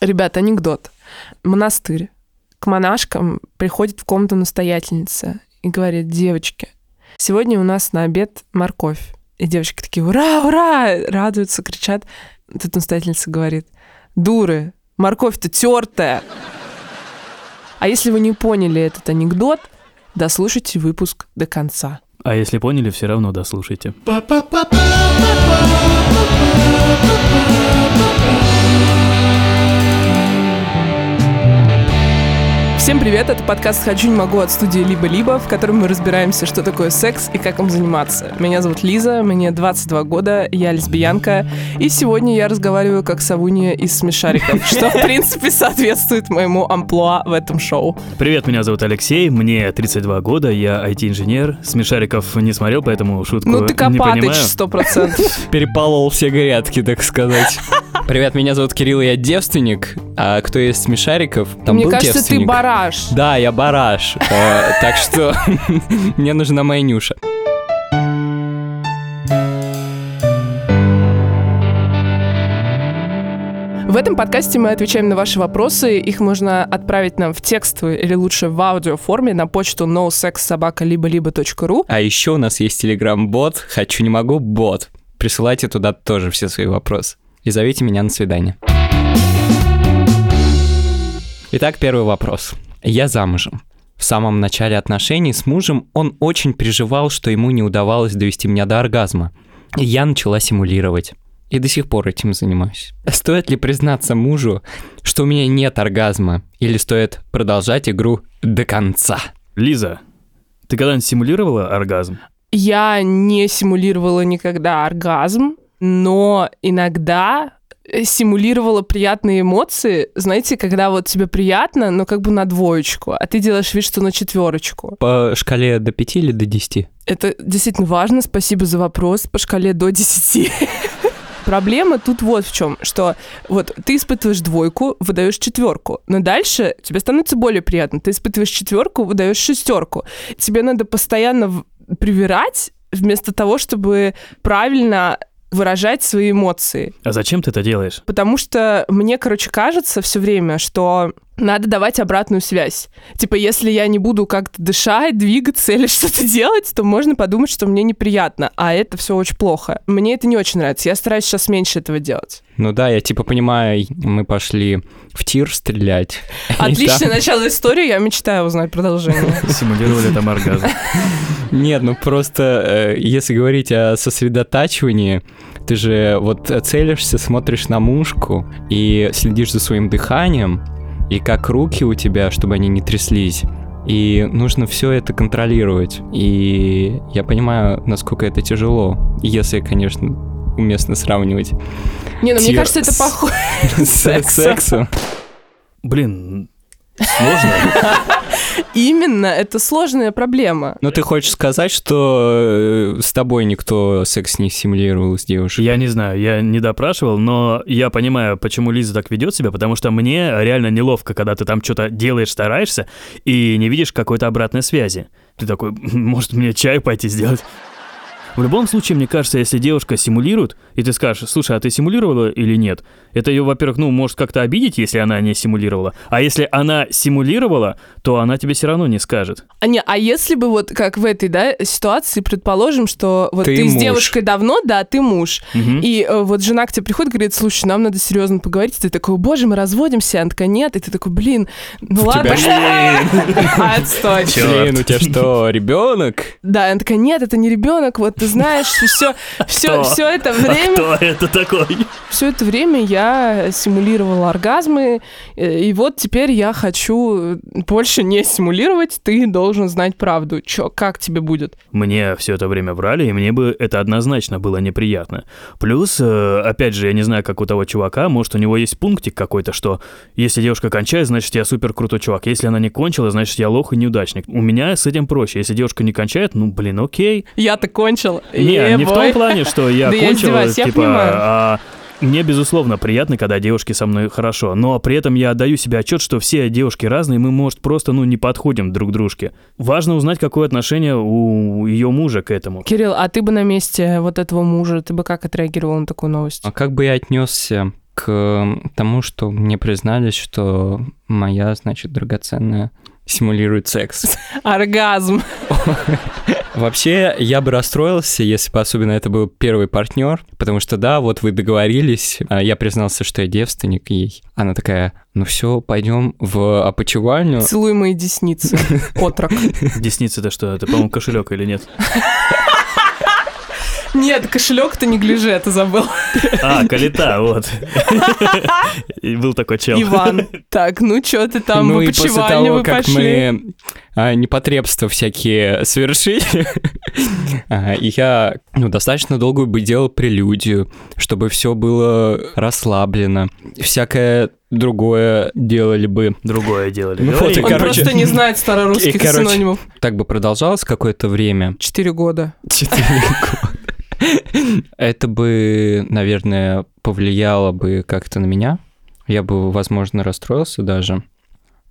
Ребят, анекдот. Монастырь. К монашкам приходит в комнату настоятельница и говорит, девочки, сегодня у нас на обед морковь. И девочки такие, ура, ура, радуются, кричат. Тут настоятельница говорит, дуры, морковь-то тертая. А если вы не поняли этот анекдот, дослушайте выпуск до конца. А если поняли, все равно дослушайте. Всем привет, это подкаст «Хочу, не могу» от студии «Либо-либо», в котором мы разбираемся, что такое секс и как им заниматься. Меня зовут Лиза, мне 22 года, я лесбиянка, и сегодня я разговариваю как Савунья из «Смешариков», что, в принципе, соответствует моему амплуа в этом шоу. Привет, меня зовут Алексей, мне 32 года, я IT-инженер. Смешариков не смотрел, поэтому шутку Ну ты не Копатыч, понимаю. сто процентов. Переполол все грядки, так сказать. Привет, меня зовут Кирилл, я девственник. А кто из смешариков? Там Мне был кажется, ты девственник? бараш. Да, я бараш. Э, Так что мне нужна моя Нюша. В этом подкасте мы отвечаем на ваши вопросы. Их можно отправить нам в текстовой или лучше в аудиоформе на почту nosexsobaka-либо-либо.ру. А еще у нас есть телеграм-бот «Хочу, не могу» бот. Присылайте туда тоже все свои вопросы. И зовите меня на свидание. Итак, первый вопрос. Я замужем. В самом начале отношений с мужем он очень переживал, что ему не удавалось довести меня до оргазма. И я начала симулировать. И до сих пор этим занимаюсь. Стоит ли признаться мужу, что у меня нет оргазма? Или стоит продолжать игру до конца? Лиза, ты когда-нибудь симулировала оргазм? Я не симулировала никогда оргазм, но иногда э, симулировала приятные эмоции. Знаете, когда вот тебе приятно, но как бы на двоечку, а ты делаешь вид, что на четверочку. По шкале до 5 или до 10? Это действительно важно. Спасибо за вопрос. По шкале до 10. Проблема тут вот в чем, что вот ты испытываешь двойку, выдаешь четверку, но дальше тебе становится более приятно. Ты испытываешь четверку, выдаешь шестерку. Тебе надо постоянно привирать вместо того, чтобы правильно выражать свои эмоции. А зачем ты это делаешь? Потому что мне, короче, кажется все время, что надо давать обратную связь. Типа, если я не буду как-то дышать, двигаться или что-то делать, то можно подумать, что мне неприятно, а это все очень плохо. Мне это не очень нравится. Я стараюсь сейчас меньше этого делать. Ну да, я типа понимаю, мы пошли в тир стрелять. Отличное там- начало истории, я мечтаю узнать продолжение. Симулировали там оргазм. Нет, ну просто, э, если говорить о сосредотачивании, ты же вот целишься, смотришь на мушку и следишь за своим дыханием, и как руки у тебя, чтобы они не тряслись. И нужно все это контролировать. И я понимаю, насколько это тяжело. Если, конечно, уместно сравнивать Не, ну мне кажется, это похоже. с сексом. Блин, сложно. Именно, это сложная проблема. Ну, ты хочешь сказать, что э, с тобой никто секс не симулировал с девушкой? Я не знаю, я не допрашивал, но я понимаю, почему Лиза так ведет себя, потому что мне реально неловко, когда ты там что-то делаешь, стараешься, и не видишь какой-то обратной связи. Ты такой, может, мне чай пойти сделать? В любом случае, мне кажется, если девушка симулирует, и ты скажешь, слушай, а ты симулировала или нет? Это ее, во-первых, ну, может как-то обидеть, если она не симулировала. А если она симулировала, то она тебе все равно не скажет. А не, а если бы вот как в этой, да, ситуации, предположим, что вот Ты ты, с девушкой давно, да, ты муж, Мгм. и э, вот жена к тебе приходит, говорит, слушай, нам надо серьезно поговорить, и ты такой, боже, мы разводимся, она такая, нет, и ты такой, блин, ну ладно. Отстой. Блин, у тебя что, ребенок? Да, она такая, нет, это не ребенок, вот ты знаешь, все, все, все это А время, кто это такой? все это время я симулировала оргазмы, э, и вот теперь я хочу больше не симулировать, ты должен знать правду. Чё, как тебе будет? Мне все это время врали, и мне бы это однозначно было неприятно. Плюс, э, опять же, я не знаю, как у того чувака, может, у него есть пунктик какой-то, что если девушка кончает, значит, я супер крутой чувак. Если она не кончила, значит, я лох и неудачник. У меня с этим проще. Если девушка не кончает, ну, блин, окей. Я-то кончил. Не, не в том плане, что я кончил, я типа, понимаю. а Мне, безусловно, приятно, когда девушки со мной хорошо, но при этом я отдаю себе отчет, что все девушки разные, мы, может, просто, ну, не подходим друг к дружке. Важно узнать, какое отношение у ее мужа к этому. Кирилл, а ты бы на месте вот этого мужа, ты бы как отреагировал на такую новость? А как бы я отнесся к тому, что мне признались, что моя, значит, драгоценная симулирует секс. Оргазм. Вообще, я бы расстроился, если бы особенно это был первый партнер, потому что да, вот вы договорились, а я признался, что я девственник ей. Она такая, ну все, пойдем в опочивальню. Целуй мои десницы. Отрок. Десница это что? Это, по-моему, кошелек или нет? Нет, кошелек-то не гляжи, это забыл. А, калита, вот. И Был такой чел. Иван. Так, ну что ты там, ну и после того, вы как пошли? мы а, непотребства всякие совершили, а, я ну, достаточно долго бы делал прелюдию, чтобы все было расслаблено. Всякое другое делали бы. Другое делали. Ну, вот и Он короче- просто не знает старорусских и, короче, синонимов. Так бы продолжалось какое-то время. Четыре года. Четыре года. Это бы, наверное, повлияло бы как-то на меня. Я бы, возможно, расстроился даже.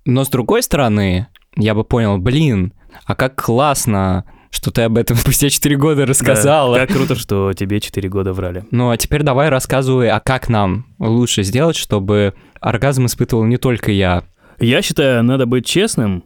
Но с другой стороны, я бы понял, блин, а как классно, что ты об этом спустя 4 года рассказала. Да, Как круто, что тебе 4 года врали. Ну а теперь давай рассказывай, а как нам лучше сделать, чтобы оргазм испытывал не только я. Я считаю, надо быть честным,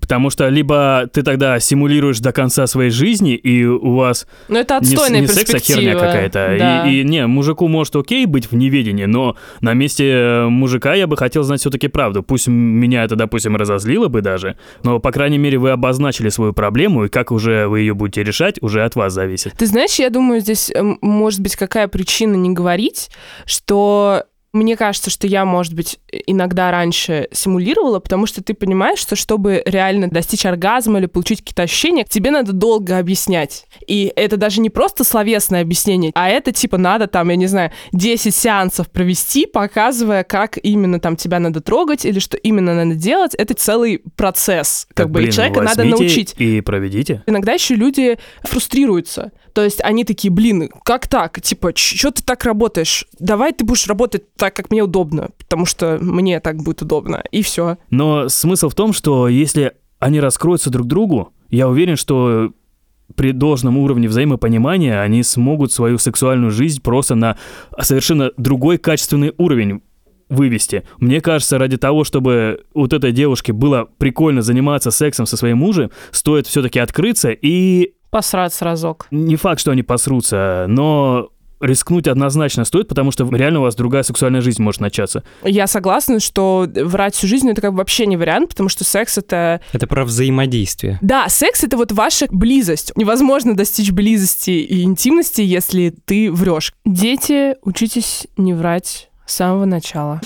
потому что либо ты тогда симулируешь до конца своей жизни, и у вас Ну, это не, отстойная не секс, а херня какая-то. Да. И, и не, мужику может окей быть в неведении, но на месте э, мужика я бы хотел знать все-таки правду. Пусть меня это, допустим, разозлило бы даже, но, по крайней мере, вы обозначили свою проблему, и как уже вы ее будете решать, уже от вас зависит. Ты знаешь, я думаю, здесь может быть какая причина не говорить, что мне кажется, что я, может быть, иногда раньше симулировала, потому что ты понимаешь, что чтобы реально достичь оргазма или получить какие-то ощущения, тебе надо долго объяснять. И это даже не просто словесное объяснение, а это типа надо там, я не знаю, 10 сеансов провести, показывая, как именно там тебя надо трогать или что именно надо делать. Это целый процесс. Как Так, бы и блин, человека надо научить. И проведите. Иногда еще люди фрустрируются. То есть они такие, блин, как так? Типа, что ты так работаешь? Давай ты будешь работать так, как мне удобно, потому что мне так будет удобно. И все. Но смысл в том, что если они раскроются друг другу, я уверен, что при должном уровне взаимопонимания они смогут свою сексуальную жизнь просто на совершенно другой качественный уровень вывести. Мне кажется, ради того, чтобы вот этой девушке было прикольно заниматься сексом со своим мужем, стоит все-таки открыться и Посраться разок. не факт, что они посрутся, но рискнуть однозначно стоит, потому что реально у вас другая сексуальная жизнь может начаться. Я согласна, что врать всю жизнь это как бы вообще не вариант, потому что секс это... Это про взаимодействие. Да, секс это вот ваша близость. Невозможно достичь близости и интимности, если ты врешь. Дети, учитесь не врать с самого начала.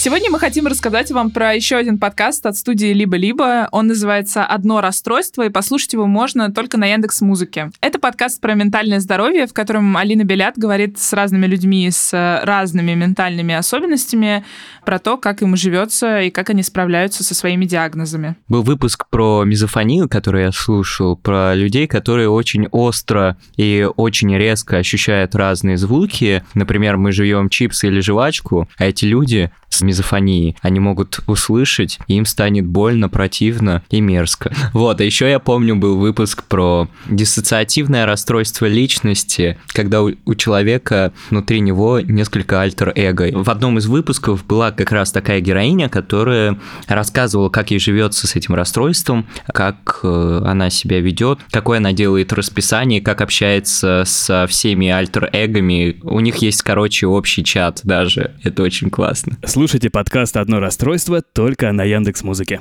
Сегодня мы хотим рассказать вам про еще один подкаст от студии «Либо-либо». Он называется «Одно расстройство», и послушать его можно только на Яндекс Музыке. Это подкаст про ментальное здоровье, в котором Алина Белят говорит с разными людьми с разными ментальными особенностями про то, как им живется и как они справляются со своими диагнозами. Был выпуск про мизофонию, который я слушал, про людей, которые очень остро и очень резко ощущают разные звуки. Например, мы жуем чипсы или жвачку, а эти люди с мизофонией, они могут услышать, и им станет больно, противно и мерзко. Вот, а еще я помню, был выпуск про диссоциативное расстройство личности, когда у, у человека внутри него несколько альтер-эго. В одном из выпусков была как раз такая героиня, которая рассказывала, как ей живется с этим расстройством, как э, она себя ведет, какое она делает расписание, как общается со всеми альтер-эгами. У них есть, короче, общий чат даже. Это очень классно. Слушайте подкаст «Одно расстройство» только на Яндекс Музыке.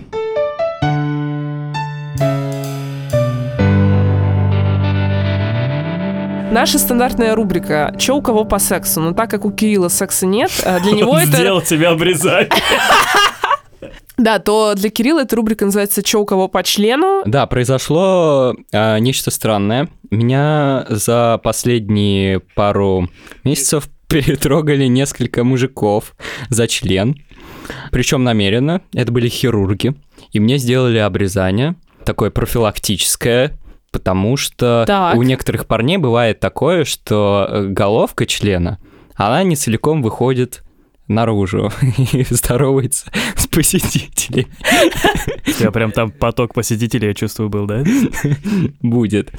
Наша стандартная рубрика «Чё у кого по сексу?». Но так как у Кирилла секса нет, э, для него это... Сделал тебя обрезать. Да, то для Кирилла эта рубрика называется «Чё у кого по члену?». Да, произошло а, нечто странное. Меня за последние пару месяцев перетрогали несколько мужиков за член. Причем намеренно. Это были хирурги. И мне сделали обрезание, такое профилактическое, потому что Так. у некоторых парней бывает такое, что э, головка члена, она не целиком выходит наружу и здоровается с посетителями. У тебя прям там поток посетителей, я чувствую, был, да? будет.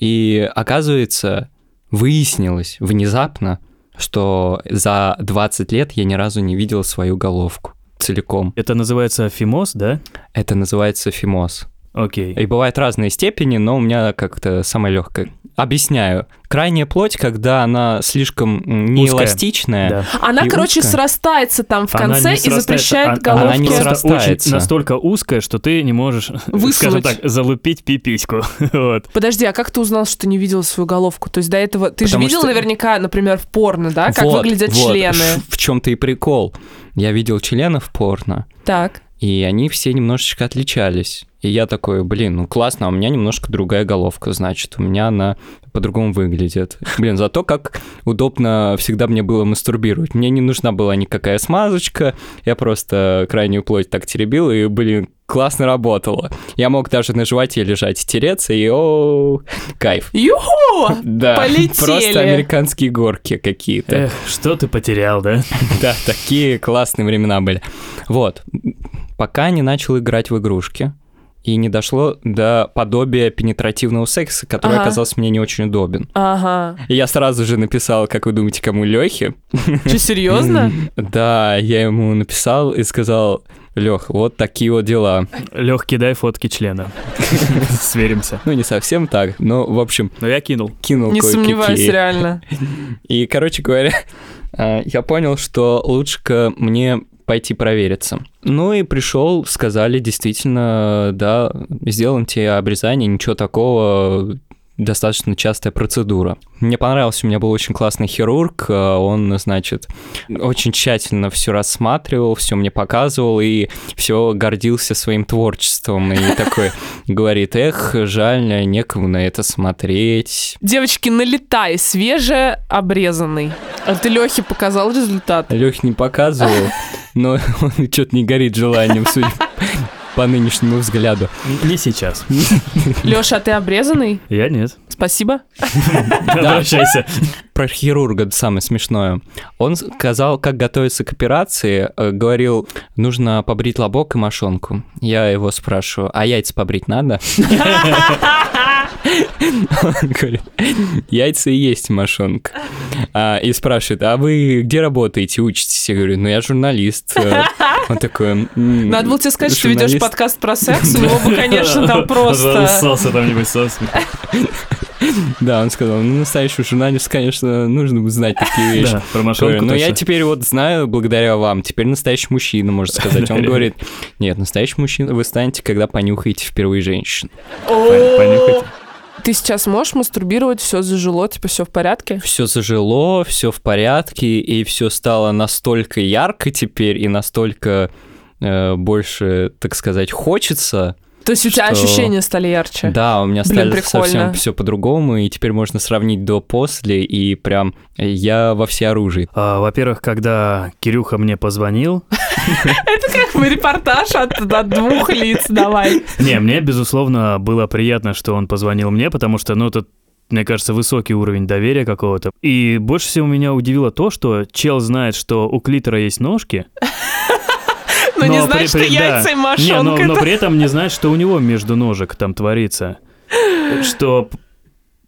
И оказывается, выяснилось внезапно, что за 20 лет я ни разу не видел свою головку целиком. Это называется фимоз, да? Это называется фимоз. Окей. И бывают разные степени, но у меня как-то самая легкая. Объясняю. Крайняя плоть, когда она слишком неэластичная, Да. Она, И короче, узкая. срастается там в конце и запрещает она- головке. она не просто срастается. очень настолько узкая, что ты не можешь, Высунуть. скажем так, залупить пипиську. Вот. Подожди, а как ты узнал, что ты не видела свою головку? То есть до этого... Ты же Потому видел что- наверняка, например, в порно, да, как Вот, выглядят вот, члены? В чем-то и прикол. Я видел членов порно, Так. И они все немножечко отличались. И я такой, блин, ну классно, а у меня немножко другая головка, значит, у меня она по-другому выглядит. Блин, зато как удобно всегда мне было мастурбировать. Мне не нужна была никакая смазочка, я просто крайнюю плоть так теребил, и, блин, классно работало. Я мог даже на животе лежать и тереться, и о кайф. Юху! Да, Полетели. просто американские горки какие-то. Эх, что ты потерял, да? Да, такие классные времена были. Вот. Пока не начал играть в игрушки и не дошло до подобия пенетративного секса, который Ага. оказался мне не очень удобен. Ага. И я сразу же написал, как вы думаете, кому Лехе? Че, серьезно? Да, я ему написал и сказал, Лех, вот такие вот дела. Лех, кидай фотки члена. Сверимся. Ну, не совсем так, но, в общем, Но я кинул. кинул Не сомневаюсь, реально. И, короче говоря, а, я понял, что лучше мне пойти провериться. Ну и пришел, сказали, действительно, да, сделаем тебе обрезание, ничего такого, достаточно частая процедура. Мне понравился, у меня был очень классный хирург, а, он, значит, очень тщательно все рассматривал, все мне показывал и все гордился своим творчеством. И такой говорит, эх, жаль, некому на это смотреть. Девочки, налетай, свеже обрезанный. А ты Лехе показал результат? Лех не показывал, но он что-то не горит желанием, судя по нынешнему взгляду. Не сейчас. Леша, а ты обрезанный? Я нет. Спасибо. Обращайся. Про хирурга самое смешное. Он сказал, как готовиться к операции, э, говорил, нужно побрить лобок и мошонку. Я его спрашиваю, а яйца побрить надо? Он говорит, яйца и есть мошонка. А, и спрашивает, а вы где работаете, учитесь? Я говорю, ну я журналист. Он такой... «М, Надо было тебе сказать, что ведешь журналист». подкаст про секс, у него бы, конечно, там просто... Разоссался там-нибудь сосом. Да, он сказал, ну настоящий журналист, конечно, нужно бы знать такие вещи. Да, про мошонку Но я точно. теперь вот знаю, благодаря вам, теперь настоящий мужчина, можно сказать. Он говорит, нет, настоящий мужчина вы станете, когда понюхаете впервые женщину. Пон- понюхать. Ты сейчас можешь мастурбировать, все зажило, типа все в порядке? Все зажило, все в порядке, и все стало настолько ярко теперь, и настолько э, больше, так сказать, хочется. То есть у тебя Что? ощущения стали ярче? Да, у меня Блин, стали прикольно. совсем все по-другому, и теперь можно сравнить до-после, и прям я во всеоружии. А, Во-первых, когда Кирюха мне позвонил, Как бы репортаж от, двух лиц, давай. не, мне, безусловно, было приятно, что он позвонил мне, потому что, ну, это мне кажется, высокий уровень доверия какого-то. И больше всего меня удивило то, что чел знает, что у клитора есть ножки. Но не но при- что да. яйца и Не, но, мошонка. но это- при этом не знает, что у него между ножек там творится. Что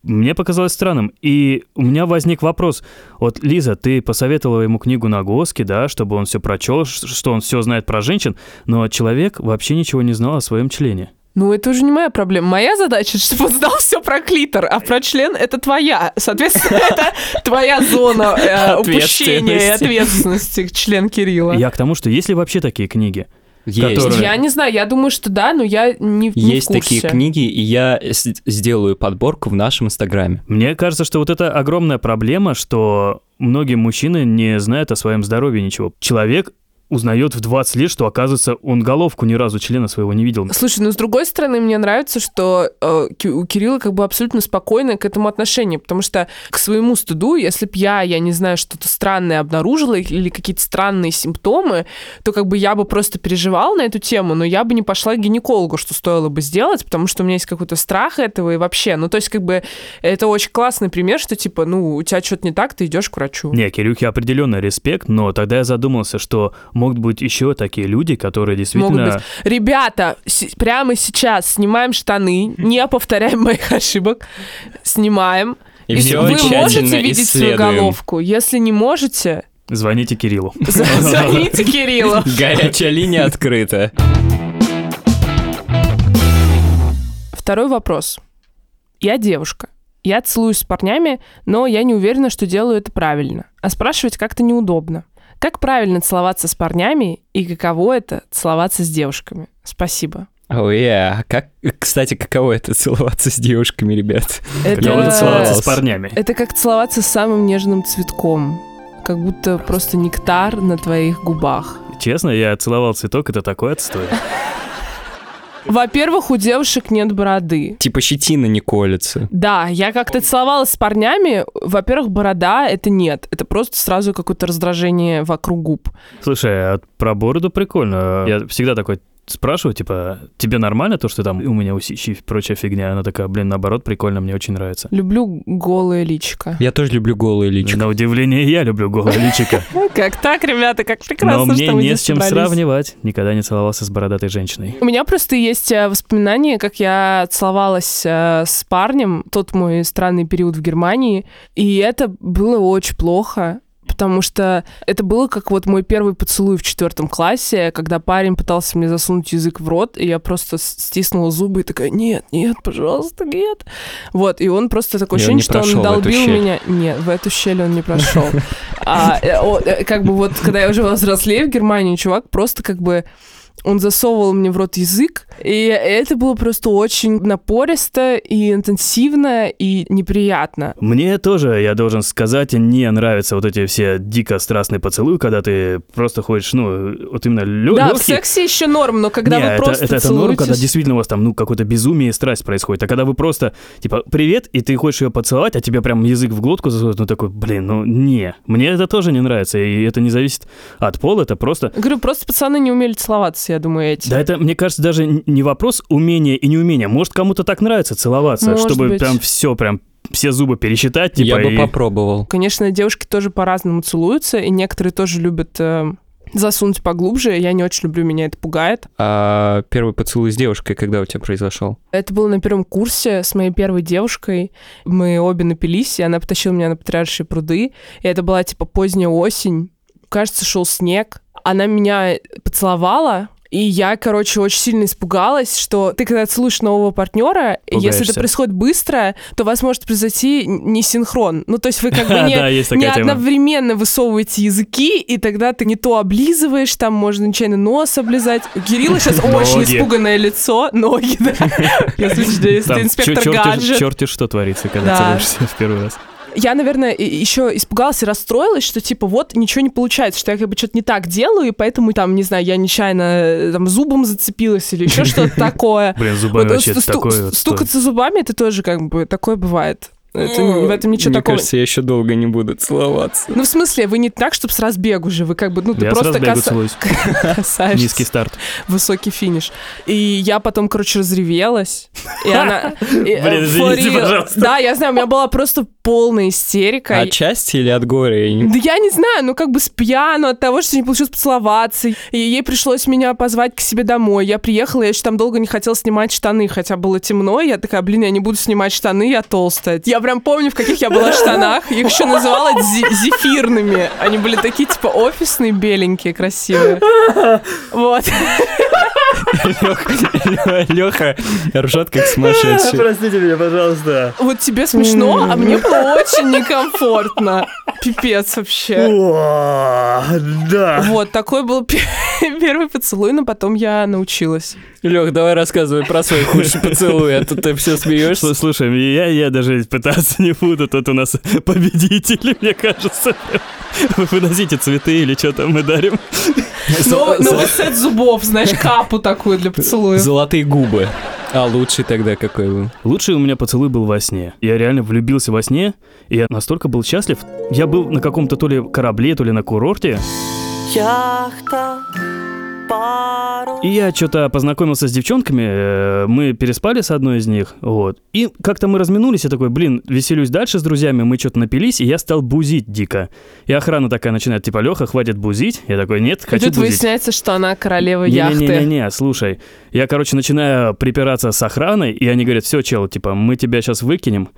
мне показалось странным. И у меня возник вопрос. Вот, Лиза, ты посоветовала ему книгу Нагоски, да, чтобы он все прочел, что он все знает про женщин, но человек вообще ничего не знал о своем члене. Ну, это уже не моя проблема. Моя задача, чтобы он знал все про клитор, а про член это твоя. Соответственно, это твоя зона э, упущения и ответственности, член Кирилла. Я к тому, что есть ли вообще такие книги? Есть. Которые- Я не знаю, я думаю, что да, но я не, не Есть в курсе. такие книги, и я с- сделаю подборку в нашем инстаграме. Мне кажется, что вот это огромная проблема, что многие мужчины не знают о своем здоровье ничего. Человек узнает в 20 лет, что, оказывается, он головку ни разу члена своего не видел. Слушай, ну с другой стороны, мне нравится, что э, у Кирилла как бы абсолютно спокойное к этому отношение, потому что к своему стыду, если б я, я не знаю, что-то странное обнаружила или какие-то странные симптомы, то как бы я бы просто переживала на эту тему, но я бы не пошла к гинекологу, что стоило бы сделать, потому что у меня есть какой-то страх этого и вообще. Ну, то есть как бы это очень классный пример, что типа, ну, у тебя что-то не так, ты идешь к врачу. Не, Кирюхе определенно респект, но тогда я задумался, что могут быть еще такие люди, которые действительно... Могут быть. Ребята, с- прямо сейчас снимаем штаны, не повторяем моих ошибок, снимаем И И все вы можете видеть свою исследуем. головку? Если не можете, Звоните Кириллу. звоните Кириллу. Горячая линия открыта. Второй вопрос. Я девушка. Я целуюсь с парнями, но я не уверена, что делаю это правильно. А спрашивать как-то неудобно. Как правильно целоваться с парнями и каково это целоваться с девушками? Спасибо. О, я. Как, кстати, каково это целоваться с девушками, ребят? Каково это целоваться с парнями. Это как целоваться с самым нежным цветком. Как будто просто нектар на твоих губах. Честно, я целовал цветок, это такой отстой. Во-первых, у девушек нет бороды. Типа щетина не колется. Да, я как-то целовалась с парнями. Во-первых, борода — это нет. Это просто сразу какое-то раздражение вокруг губ. Слушай, а про бороду прикольно. Я всегда такой спрашиваю, типа, тебе нормально то, что там у меня усищи и прочая фигня? Она такая, блин, наоборот, прикольно, мне очень нравится. Люблю голое личико. Я тоже люблю голые личико. На удивление, я люблю голое личико. Как так, ребята, как прекрасно, Но мне не с чем сравнивать. Никогда не целовался с бородатой женщиной. У меня просто есть э, воспоминания, как я целовалась э, с парнем, тот мой странный период в Германии, и это было очень плохо. Потому что это было как вот мой первый поцелуй в четвертом классе, когда парень пытался мне засунуть язык в рот, и я просто стиснула зубы и такая, нет, нет, пожалуйста, нет. Вот, и он просто такое И он ощущение, не что он долбил меня. Нет, в эту щель он не прошел. А, э, э, как бы вот, когда я уже взрослее в Германии, чувак просто как бы он засовывал мне в рот язык, и это было просто очень напористо и интенсивно и неприятно. Мне тоже, я должен сказать, не нравятся вот эти все дико страстные поцелуи, когда ты просто ходишь, ну, вот именно лё- да, в лёгкий. сексе еще норм, но когда Не, вы это, просто это, это норм, когда действительно у вас там, ну, какое-то безумие и страсть происходит. А когда вы просто, типа, привет, и ты хочешь ее поцеловать, а тебе прям язык в глотку засовывают, ну, такой, блин, ну, не. Мне это тоже не нравится, и это не зависит от пола, это просто... Говорю, просто пацаны не умели целоваться, я думаю, эти. Да это, мне кажется, даже не вопрос умения и неумения. Может, кому-то так нравится целоваться, Может чтобы быть. прям все, прям все зубы пересчитать, типа, Я бы и- попробовал. Конечно, девушки тоже по-разному целуются, и некоторые тоже любят э, засунуть поглубже. Я не очень люблю, меня это пугает. А первый поцелуй с девушкой, когда у тебя произошел? Это было на первом курсе с моей первой девушкой. Мы обе напились, и она потащила меня на Патриаршие пруды. И это была, типа, поздняя осень. Кажется, шел снег. Она меня поцеловала, и я, короче, очень сильно испугалась, что ты, когда целуешь нового партнера, и если Пугаешься. это происходит быстро, то у вас может произойти не синхрон. Ну, то есть вы как бы не, одновременно высовываете языки, и тогда ты не то облизываешь, там можно нечаянно нос облизать. Кирилла сейчас очень испуганное лицо, ноги, да. Если инспектор гаджет. чёрти что творится, когда Да. целуешься в первый раз. Я, наверное, еще испугалась и расстроилась, что типа вот ничего не получается, что я как бы что-то не так делаю, и поэтому там, не знаю, я нечаянно э, там зубом зацепилась или еще что-то такое. Блин, зубами вообще сту- такое Стукаться зубами, это тоже как бы такое бывает. Это, в этом ничего Мне такого. кажется, я еще долго не буду целоваться. Ну, в смысле, вы не так, чтобы с разбегу же, вы как бы, ну, ты Я просто каса- касаешься. Низкий старт. высокий финиш. И я потом, короче, разревелась. И она... э, Блин, извините, пожалуйста. Да, я знаю, у меня была просто полная истерика. От счастья или от горя? Да я не знаю, ну как бы с пьяну от того, что не получилось поцеловаться. И ей пришлось меня позвать к себе домой. Я приехала, я еще там долго не хотела снимать штаны, хотя было темно. Я такая, блин, я не буду снимать штаны, я толстая. Я прям помню, в каких я была штанах. Их еще называла зефирными. Они были такие, типа, офисные, беленькие, красивые. Вот. Леха ржет как сумасшедший. Простите меня, пожалуйста. Вот тебе смешно, а мне было очень некомфортно. Пипец вообще. Да. Вот, такой был пе- первый поцелуй, но потом я научилась. Лех, давай рассказывай про свой худший поцелуй, а то ты все смеешься. Слушай, я, я даже пытаться не буду, тут у нас победители, мне кажется. Вы выносите цветы или что там мы дарим? Новый, новый сет зубов, знаешь, капу такую для поцелуев. Золотые губы. А лучший тогда какой был? Лучший у меня поцелуй был во сне. Я реально влюбился во сне, и я настолько был счастлив. Я был на каком-то то ли корабле, то ли на курорте, Яхта, и я что-то познакомился с девчонками, э, мы переспали с одной из них, вот. И как-то мы разминулись, я такой, блин, веселюсь дальше с друзьями, мы что-то напились, и я стал бузить дико. И охрана такая начинает, типа, Леха, хватит бузить. Я такой, нет, И хочу тут бузить. выясняется, что она королева яхты. Не-не-не, слушай. Я, короче, начинаю припираться с охраной, и они говорят, все, чел, типа, мы тебя сейчас выкинем.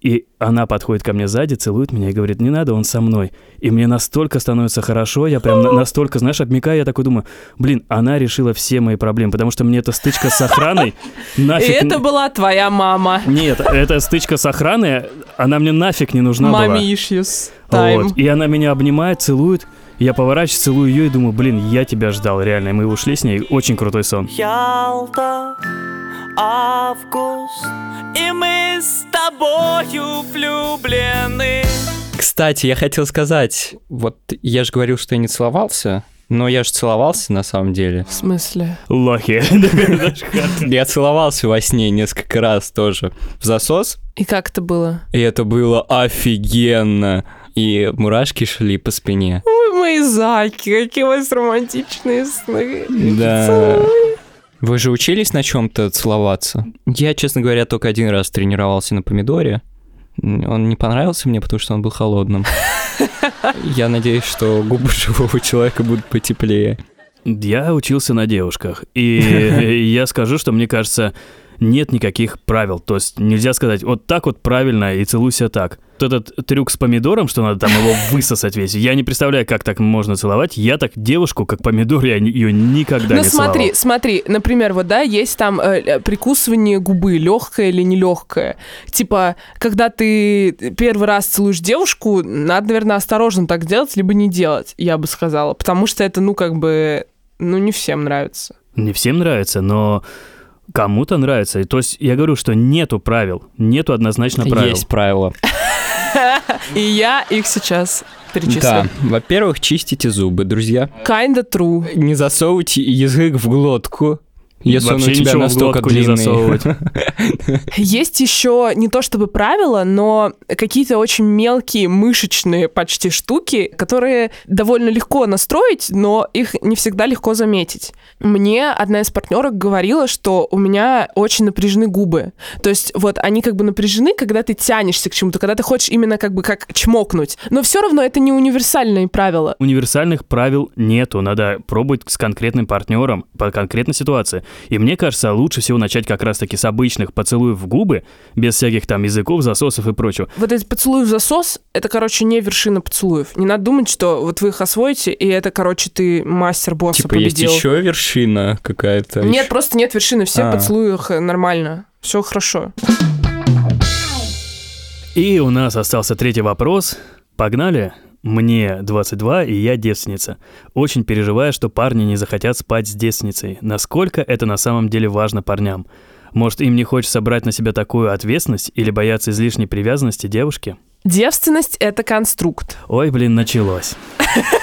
И она подходит ко мне сзади, целует меня и говорит, не надо, он со мной. И мне настолько становится хорошо, я прям на- настолько, знаешь, обмикаю, я такой думаю, блин, она решила все мои проблемы, потому что мне эта стычка с охраной И нафиг... это была твоя мама. Нет, эта стычка с охраной, она мне нафиг не нужна была. Мами issues. Time. Вот. И она меня обнимает, целует. Я поворачиваюсь, целую ее и думаю, блин, я тебя ждал, реально. И мы ушли с ней. Очень крутой сон. Ялта, август, и мы с тобою влюблены. Кстати, я хотел сказать, вот я же говорил, что я не целовался, но я же целовался на самом деле. В смысле? Лохи. Я целовался во сне несколько раз тоже в засос, И как это было? и это было офигенно. И мурашки шли по спине. Ой, мои заки, какие у вас романтичные сны. Да. Вы же учились на чем-то целоваться? Я, честно говоря, только один раз тренировался на помидоре. Он не понравился мне, потому что он был холодным. Я надеюсь, что губы живого человека будут потеплее. Я учился на девушках. И я скажу, что мне кажется, нет никаких правил. То есть нельзя сказать, вот так вот правильно и целуйся так. Вот этот трюк с помидором, что надо там его высосать весь, я не представляю, как так можно целовать. Я так девушку, как помидор, я ее никогда Ну не смотри, целовал. смотри, например, вот да, есть там э, э, прикусывание губы, легкое или нелегкое. Типа, когда ты первый раз целуешь девушку, надо, наверное, осторожно так делать, либо не делать, я бы сказала. Потому что это, ну, как бы, ну, не всем нравится. Не всем нравится, но кому-то нравится. То есть я говорю, что нету правил, нету однозначно правил. Есть правила. И я их сейчас перечислю. Да, во-первых, чистите зубы, друзья. Kinda true. Не засовывайте язык в глотку, если он у тебя ничего в настолько не длинный. засовывать. Есть еще не то чтобы правила, но какие-то очень мелкие мышечные почти штуки, которые довольно легко настроить, но их не всегда легко заметить. Мне одна из партнерок говорила, что у меня очень напряжены губы. То есть вот они как бы напряжены, когда ты тянешься к чему-то, когда ты хочешь именно как бы как чмокнуть. Но все равно это не универсальные правила. Универсальных правил нету, надо пробовать с конкретным партнером по конкретной ситуации. И мне кажется, лучше всего начать как раз-таки с обычных поцелуев в губы, без всяких там языков, засосов и прочего. Вот эти поцелуи в засос, это, короче, не вершина поцелуев. Не надо думать, что вот вы их освоите, и это, короче, ты мастер босса Типа есть победил. еще вершина какая-то. Нет, ещё- просто нет вершины. Все А. поцелуях э, нормально. Все хорошо. И у нас остался третий вопрос. Погнали? Мне 22, и я девственница. Очень переживаю, что парни не захотят спать с девственницей. Насколько это на самом деле важно парням? Может, им не хочется брать на себя такую ответственность или боятся излишней привязанности девушки? Девственность — это конструкт. Ой, блин, началось.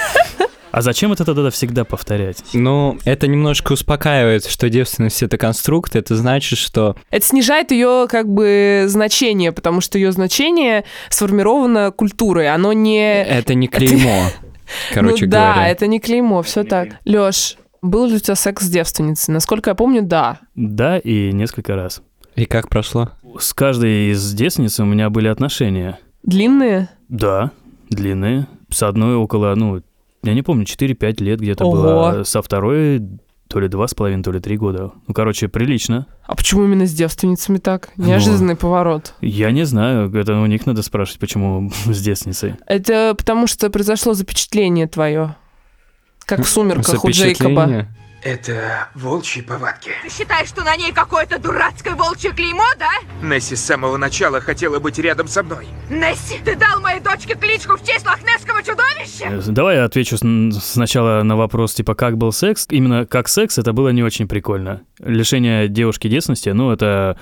А зачем это тогда всегда повторять? Ну, это немножко успокаивает, что девственность это конструкт. Это значит, что Это снижает ее как бы значение, потому что ее значение сформировано культурой. Оно не... это не клеймо. Короче ну да, говоря. это не клеймо, все так. Лёш, был ли у тебя секс с девственницей? Насколько я помню, да. Да, и несколько раз. И как прошло? С каждой из девственниц у меня были отношения. Длинные? Да, длинные. С одной около, ну, я не помню, 4-5 лет где-то Ого. было. Со второй то ли два с половиной, то ли три года. Ну, короче, прилично. А почему именно с девственницами так? Неожиданный поворот. Я не знаю, это у них надо спрашивать, почему с девственницей. Это потому что произошло запечатление твое. Как в сумерках у Джейкоба. Это волчьи повадки. Ты считаешь, что на ней какое-то дурацкое волчье клеймо, да? Несси с самого начала хотела быть рядом со мной. Несси, ты дал моей дочке кличку в честь лохнесского чудовища? Э, Давай я отвечу сначала на вопрос, типа, как был секс. Именно как секс, это было не очень прикольно. Лишение девушки девственности, ну, это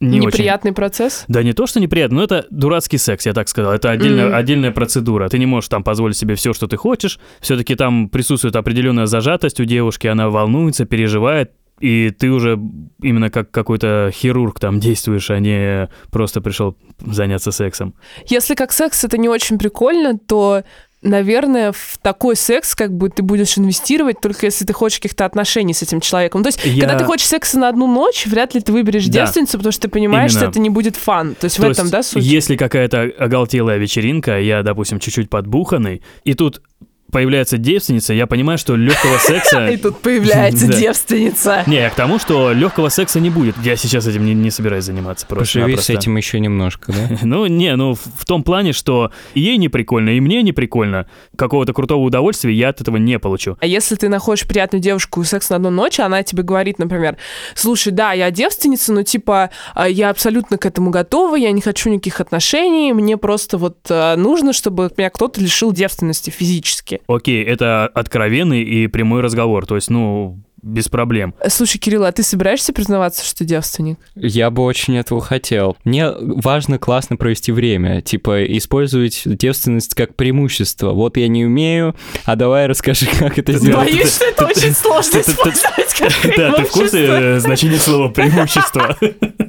не очень Неприятный процесс. Да не то, что неприятно, но это дурацкий секс, я так сказал. Это отдельная, Мгм. отдельная процедура. Ты не можешь там позволить себе все, что ты хочешь. Все-таки там присутствует определенная зажатость у девушки, она волнуется, переживает. И ты уже именно как какой-то хирург там действуешь, а не просто пришел заняться сексом. Если как секс это не очень прикольно, то, наверное, в такой секс как бы ты будешь инвестировать только если ты хочешь каких-то отношений с этим человеком. То есть, Я- когда ты хочешь секса на одну ночь, вряд ли ты выберешь Да. девственницу, потому что ты понимаешь, Именно. что это не будет фан. То есть То в этом, есть, да, суть? Если какая-то оголтелая вечеринка, я, допустим, чуть-чуть подбуханный, и тут появляется девственница, я понимаю, что легкого секса... И тут появляется девственница. Не, я к тому, что легкого секса не будет. Я сейчас этим не, не собираюсь заниматься просто. Поживи с этим еще немножко, да? Ну, не, ну, в том плане, что и ей не прикольно, и мне не прикольно. Какого-то крутого удовольствия я от этого не получу. А если ты находишь приятную девушку и секс на одну ночь, она тебе говорит, например, слушай, да, я девственница, но типа а, я абсолютно к этому готова, я не хочу никаких отношений, мне просто вот а, нужно, чтобы меня кто-то лишил девственности физически. Окей, это откровенный и прямой разговор, то есть, ну, без проблем. Слушай, Кирилл, а ты собираешься признаваться, что девственник? Я бы очень этого хотел. Мне важно классно провести время, типа использовать девственность как преимущество. Вот я не умею, а давай расскажи, как это сделать. Боюсь, что это очень сложно использовать как Да, ты в курсе преимущество. э, значения слова преимущество?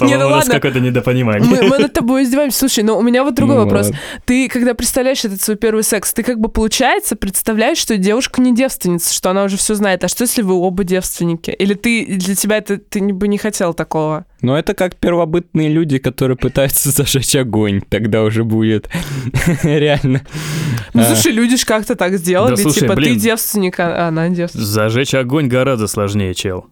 Не, ну у нас какое-то недопонимание. Мы, мы над тобой издеваемся. Слушай, но у меня вот другой Ну вопрос. ладно. Ты, когда представляешь этот свой первый секс, ты как бы, получается, представляешь, что девушка не девственница, что она уже все знает. А что, если вы оба девственники? Или ты для тебя это ты не- бы не хотел такого? Но это как первобытные люди, которые пытаются зажечь огонь. Тогда уже будет реально. Ну, А. слушай, люди ж как-то так сделали. Да, слушай, типа, блин. ты девственник, а она девственница. Зажечь огонь гораздо сложнее, чел.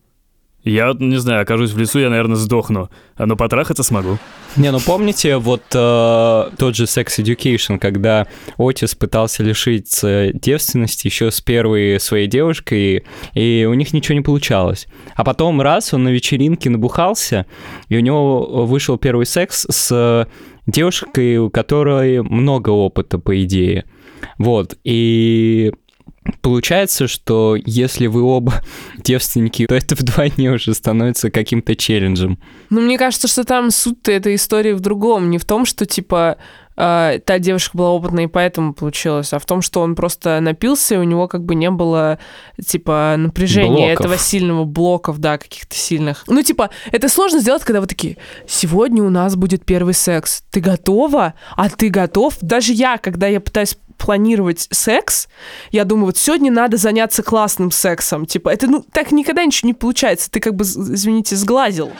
Я не знаю, окажусь в лесу, я, наверное, сдохну. А но потрахаться смогу. Не, ну помните вот э, тот же Sex Education, когда Отис пытался лишиться девственности еще с первой своей девушкой, и у них ничего не получалось. А потом раз он на вечеринке набухался, и у него вышел первый секс с девушкой, у которой много опыта, по идее. Вот, и Получается, что если вы оба девственники, то это вдвойне уже становится каким-то челленджем. Ну, мне кажется, что там суть этой истории в другом. Не в том, что, типа, э, та девушка была опытной, и поэтому получилось, а в том, что он просто напился, и у него как бы не было, типа, напряжения Блоков. этого сильного, блоков, да, каких-то сильных. Ну, типа, это сложно сделать, когда вы такие, сегодня у нас будет первый секс. Ты готова? А ты готов? Даже я, когда я пытаюсь планировать секс, я думаю, вот сегодня надо заняться классным сексом. Типа, это ну так никогда ничего не получается. Ты как бы, извините, сглазил.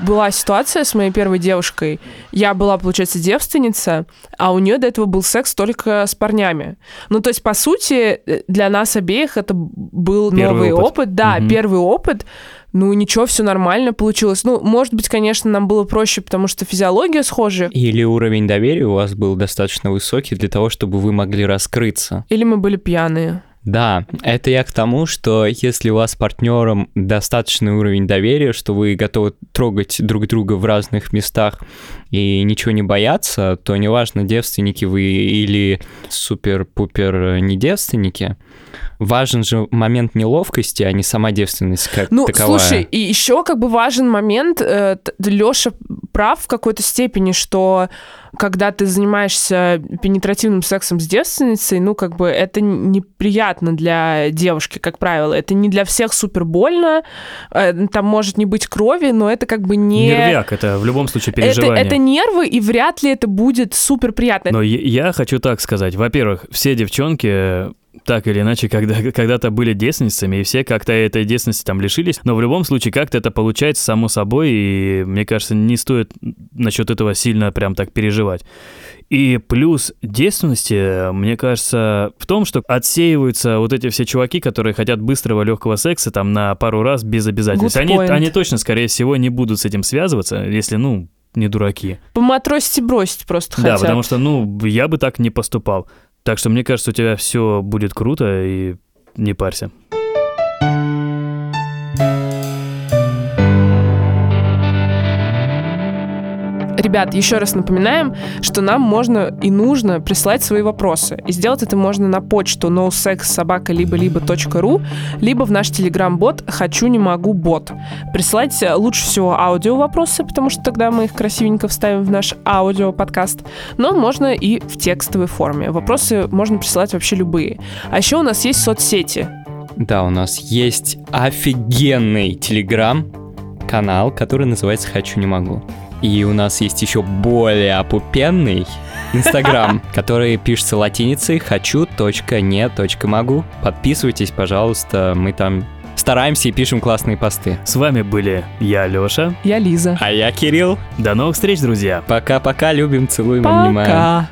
Была ситуация с моей первой девушкой. Я была, получается, девственница, а у нее до этого был секс только с парнями. Ну, то есть, по сути, э, для нас обеих это был Первый новый опыт. опыт. Да, Мгм. первый опыт. Ну, ничего, все нормально получилось. Ну, может быть, конечно, нам было проще, потому что физиология схожа. Или уровень доверия у вас был достаточно высокий для того, чтобы вы могли раскрыться. Или мы были пьяные. Да, это я к тому, что если у вас с партнером достаточный уровень доверия, что вы готовы трогать друг друга в разных местах и ничего не бояться, то неважно, девственники вы или супер-пупер не девственники, важен же момент неловкости, а не сама девственность как Ну, таковая. слушай, и еще как бы важен момент, Леша прав в какой-то степени, что когда ты занимаешься пенетративным сексом с девственницей, ну, как бы это неприятно для девушки, как правило. Это не для всех супер больно, э, там может не быть крови, но это как бы не... Нервяк, это в любом случае Это, переживание. Это нервы, и вряд ли это будет супер приятно. Но я, хочу так сказать. Во-первых, все девчонки э, так или иначе когда, когда-то были девственницами, и все как-то этой девственности там лишились, но в любом случае как-то это получается само собой, и мне кажется, не стоит насчет этого сильно прям так переживать. И плюс девственности, э, мне кажется, в том, что отсеиваются вот эти все чуваки, которые хотят быстрого легкого секса там на пару раз без обязательств. Good Они, point. они точно, скорее всего, не будут с этим связываться, если, ну, не дураки. Поматросить и бросить просто Да, хотят. потому что, ну, я бы так не поступал. Так что мне кажется, у тебя все будет круто и не парься. Ребят, еще раз напоминаем, что нам можно и нужно прислать свои вопросы. И сделать это можно на почту nosexsobaka либо в наш телеграм-бот «Хочу, не могу, бот». Присылать э, лучше всего аудио вопросы, потому что тогда мы их красивенько вставим в наш аудио-подкаст. Но можно и в текстовой форме. Вопросы можно присылать вообще любые. А еще у нас есть соцсети. Да, у нас есть офигенный телеграм-канал, который называется «Хочу, не могу». И у нас есть еще более опупенный Инстаграм, который пишется латиницей хочу.не.могу. Подписывайтесь, пожалуйста, мы там стараемся и пишем классные посты. С вами были я, Лёша. Я Лиза. А я Кирилл. До новых встреч, друзья! Пока-пока, любим, целуем, обнимаем. Пока.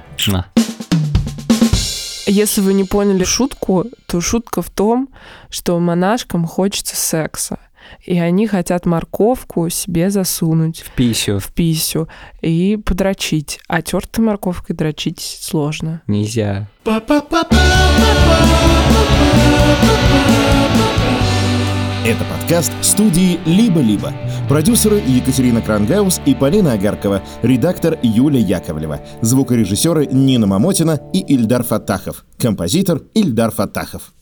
Если вы не поняли шутку, то шутка в том, что монашкам хочется секса. И они хотят морковку себе засунуть В писю в писю и подрочить. А тертой морковкой дрочить сложно. нельзя. Это подкаст студии «Либо-либо». Продюсеры Екатерина Крангаус и Полина Агаркова, редактор Юлия Яковлева, звукорежиссеры Нина Мамотина и Ильдар Фатахов, композитор Ильдар Фатахов.